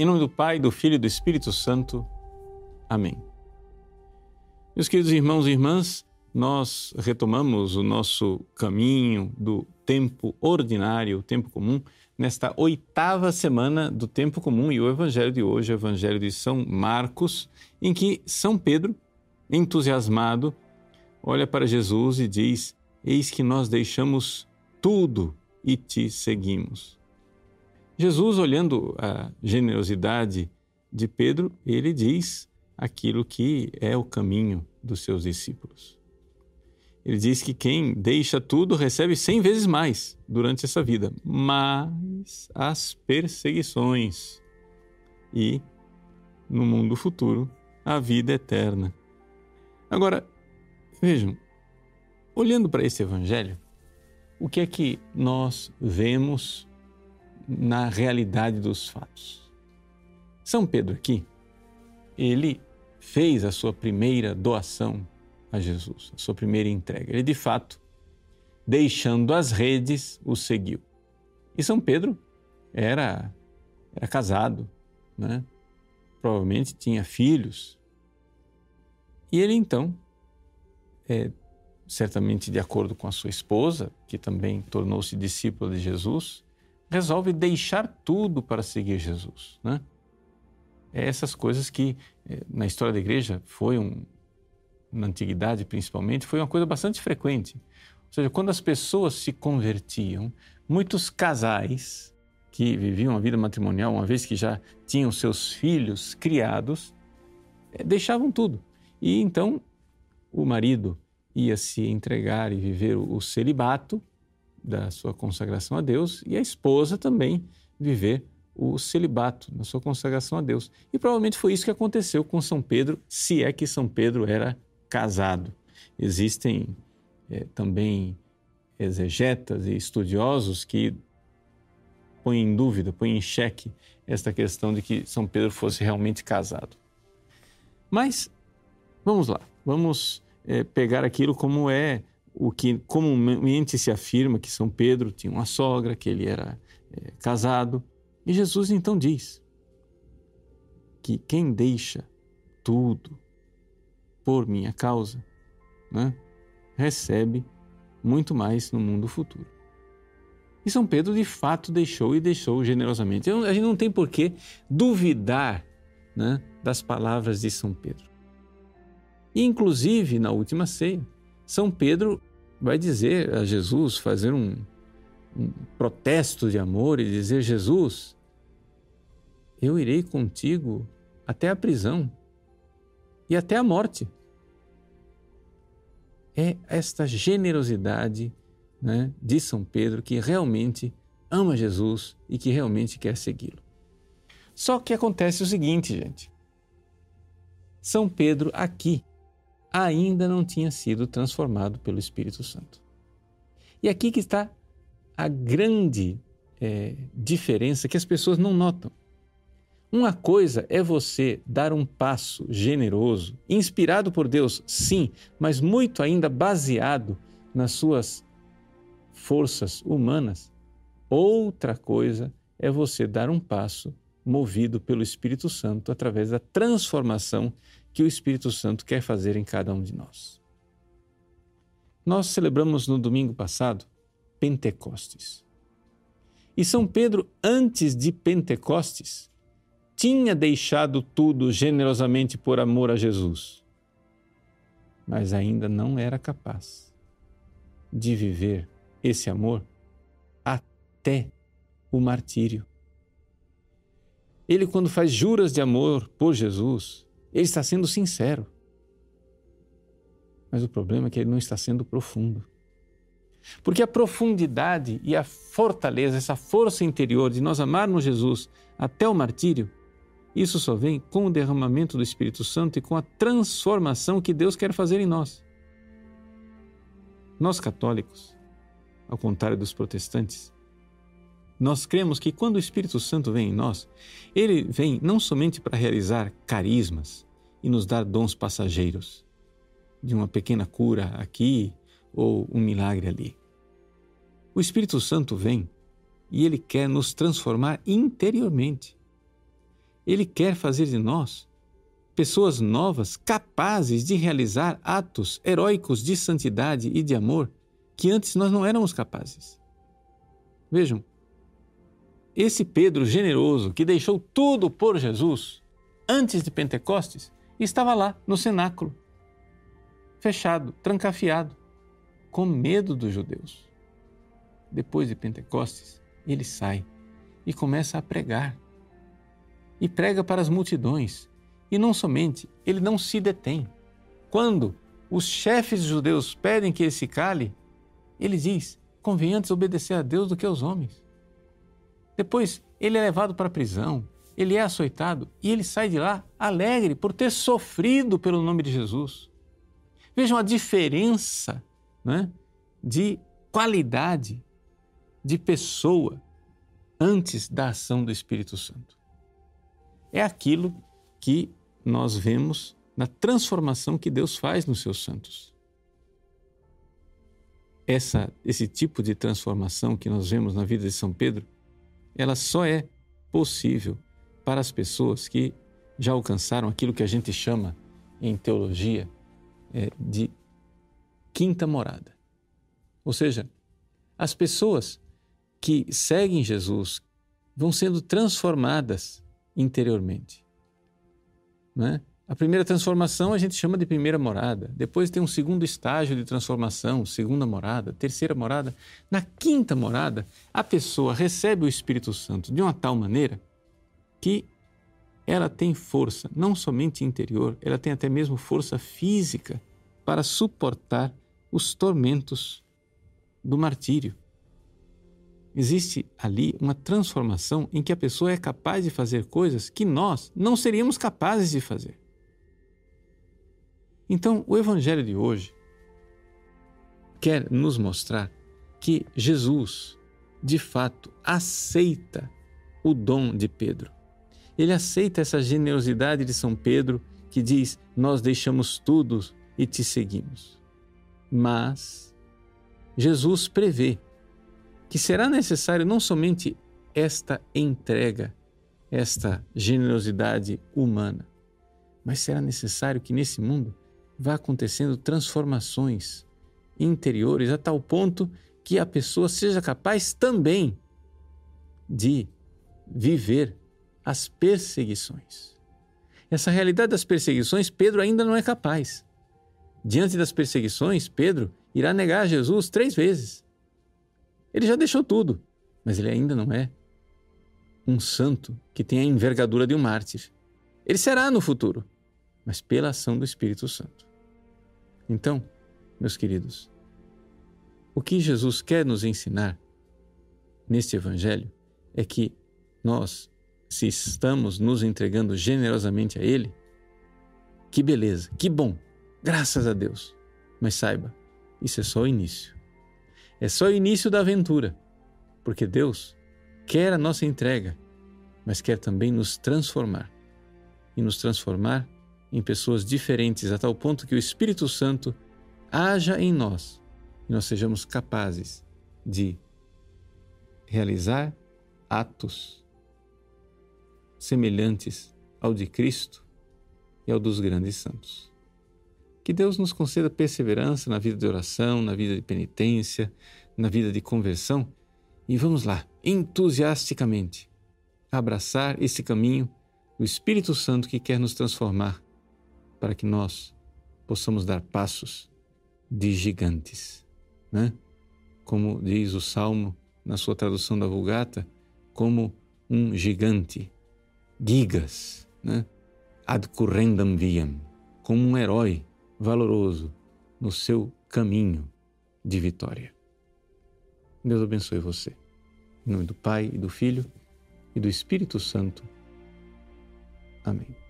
Em nome do Pai, do Filho e do Espírito Santo. Amém. Meus queridos irmãos e irmãs, nós retomamos o nosso caminho do tempo ordinário, o tempo comum, nesta oitava semana do tempo comum e o evangelho de hoje o evangelho de São Marcos, em que São Pedro, entusiasmado, olha para Jesus e diz: Eis que nós deixamos tudo e te seguimos. Jesus, olhando a generosidade de Pedro, ele diz aquilo que é o caminho dos seus discípulos. Ele diz que quem deixa tudo recebe cem vezes mais durante essa vida, mas as perseguições e, no mundo futuro, a vida eterna. Agora, vejam, olhando para esse evangelho, o que é que nós vemos na realidade dos fatos? São Pedro aqui, ele fez a sua primeira doação a Jesus, a sua primeira entrega. Ele, de fato, deixando as redes, o seguiu. E São Pedro era, era casado, né? provavelmente tinha filhos. E ele então, é, certamente de acordo com a sua esposa, que também tornou-se discípula de Jesus, resolve deixar tudo para seguir Jesus. Né? É essas coisas que é, na história da igreja foi um, na antiguidade principalmente, foi uma coisa bastante frequente. Ou seja, quando as pessoas se convertiam, muitos casais que viviam a vida matrimonial, uma vez que já tinham seus filhos criados, eh, deixavam tudo. E então o marido ia se entregar e viver o celibato da sua consagração a Deus e a esposa também viver o celibato na sua consagração a Deus. E provavelmente foi isso que aconteceu com São Pedro, se é que São Pedro era casado. Existem é, também exegetas e estudiosos que põem em dúvida, põem em xeque esta questão de que São Pedro fosse realmente casado. Mas vamos lá, vamos é, pegar aquilo como é o que comumente se afirma que São Pedro tinha uma sogra, que ele era é, casado. E Jesus então diz que quem deixa tudo por minha causa, né, recebe muito mais no mundo futuro. E São Pedro de fato deixou e deixou generosamente. A gente não tem por que duvidar né, das palavras de São Pedro. E, inclusive, na última ceia, São Pedro vai dizer a Jesus, fazer um, um protesto de amor e dizer: Jesus, eu irei contigo até a prisão e até a morte. É esta generosidade né, de São Pedro que realmente ama Jesus e que realmente quer segui-lo. Só que acontece o seguinte, gente. São Pedro aqui ainda não tinha sido transformado pelo Espírito Santo. E aqui que está a grande é, diferença que as pessoas não notam. Uma coisa é você dar um passo generoso, inspirado por Deus, sim, mas muito ainda baseado nas suas forças humanas. Outra coisa é você dar um passo movido pelo Espírito Santo através da transformação que o Espírito Santo quer fazer em cada um de nós. Nós celebramos no domingo passado Pentecostes. E São Pedro, antes de Pentecostes, tinha deixado tudo generosamente por amor a Jesus, mas ainda não era capaz de viver esse amor até o martírio. Ele, quando faz juras de amor por Jesus, ele está sendo sincero. Mas o problema é que ele não está sendo profundo. Porque a profundidade e a fortaleza, essa força interior de nós amarmos Jesus até o martírio, isso só vem com o derramamento do Espírito Santo e com a transformação que Deus quer fazer em nós. Nós católicos, ao contrário dos protestantes, nós cremos que quando o Espírito Santo vem em nós, ele vem não somente para realizar carismas e nos dar dons passageiros, de uma pequena cura aqui ou um milagre ali. O Espírito Santo vem e ele quer nos transformar interiormente Ele quer fazer de nós pessoas novas capazes de realizar atos heróicos de santidade e de amor que antes nós não éramos capazes. Vejam, esse Pedro generoso que deixou tudo por Jesus antes de Pentecostes estava lá no cenáculo, fechado, trancafiado, com medo dos judeus. Depois de Pentecostes, ele sai e começa a pregar. E prega para as multidões. E não somente, ele não se detém. Quando os chefes judeus pedem que ele se cale, ele diz: convém antes obedecer a Deus do que aos homens. Depois, ele é levado para a prisão, ele é açoitado e ele sai de lá alegre por ter sofrido pelo nome de Jesus. Vejam a diferença né, de qualidade de pessoa antes da ação do Espírito Santo. É aquilo que nós vemos na transformação que Deus faz nos seus santos. Essa, esse tipo de transformação que nós vemos na vida de São Pedro, ela só é possível para as pessoas que já alcançaram aquilo que a gente chama em teologia é, de quinta morada. Ou seja, as pessoas que seguem Jesus vão sendo transformadas interiormente. Né? A primeira transformação a gente chama de primeira morada. Depois tem um segundo estágio de transformação, segunda morada, terceira morada. Na quinta morada, a pessoa recebe o Espírito Santo de uma tal maneira que ela tem força, não somente interior, ela tem até mesmo força física para suportar os tormentos do martírio. Existe ali uma transformação em que a pessoa é capaz de fazer coisas que nós não seríamos capazes de fazer. Então, o Evangelho de hoje quer nos mostrar que Jesus, de fato, aceita o dom de Pedro. Ele aceita essa generosidade de São Pedro que diz: Nós deixamos tudo e te seguimos. Mas Jesus prevê que será necessário não somente esta entrega, esta generosidade humana, mas será necessário que nesse mundo vá acontecendo transformações interiores a tal ponto que a pessoa seja capaz também de viver as perseguições. Essa realidade das perseguições, Pedro ainda não é capaz. Diante das perseguições, Pedro irá negar Jesus três vezes. Ele já deixou tudo, mas ele ainda não é um santo que tem a envergadura de um mártir. Ele será no futuro, mas pela ação do Espírito Santo. Então, meus queridos, o que Jesus quer nos ensinar neste Evangelho é que nós, se estamos nos entregando generosamente a Ele, que beleza, que bom, graças a Deus. Mas saiba, isso é só o início. É só o início da aventura, porque Deus quer a nossa entrega, mas quer também nos transformar e nos transformar em pessoas diferentes a tal ponto que o Espírito Santo haja em nós e nós sejamos capazes de realizar atos semelhantes ao de Cristo e ao dos grandes santos. Que Deus nos conceda perseverança na vida de oração, na vida de penitência, na vida de conversão e vamos lá, entusiasticamente, abraçar esse caminho do Espírito Santo que quer nos transformar para que nós possamos dar passos de gigantes, né? Como diz o Salmo na sua tradução da Vulgata, como um gigante, gigas, né? ad currendam viam, como um herói valoroso no seu caminho de vitória. Deus abençoe você. Em nome do Pai e do Filho e do Espírito Santo. Amém.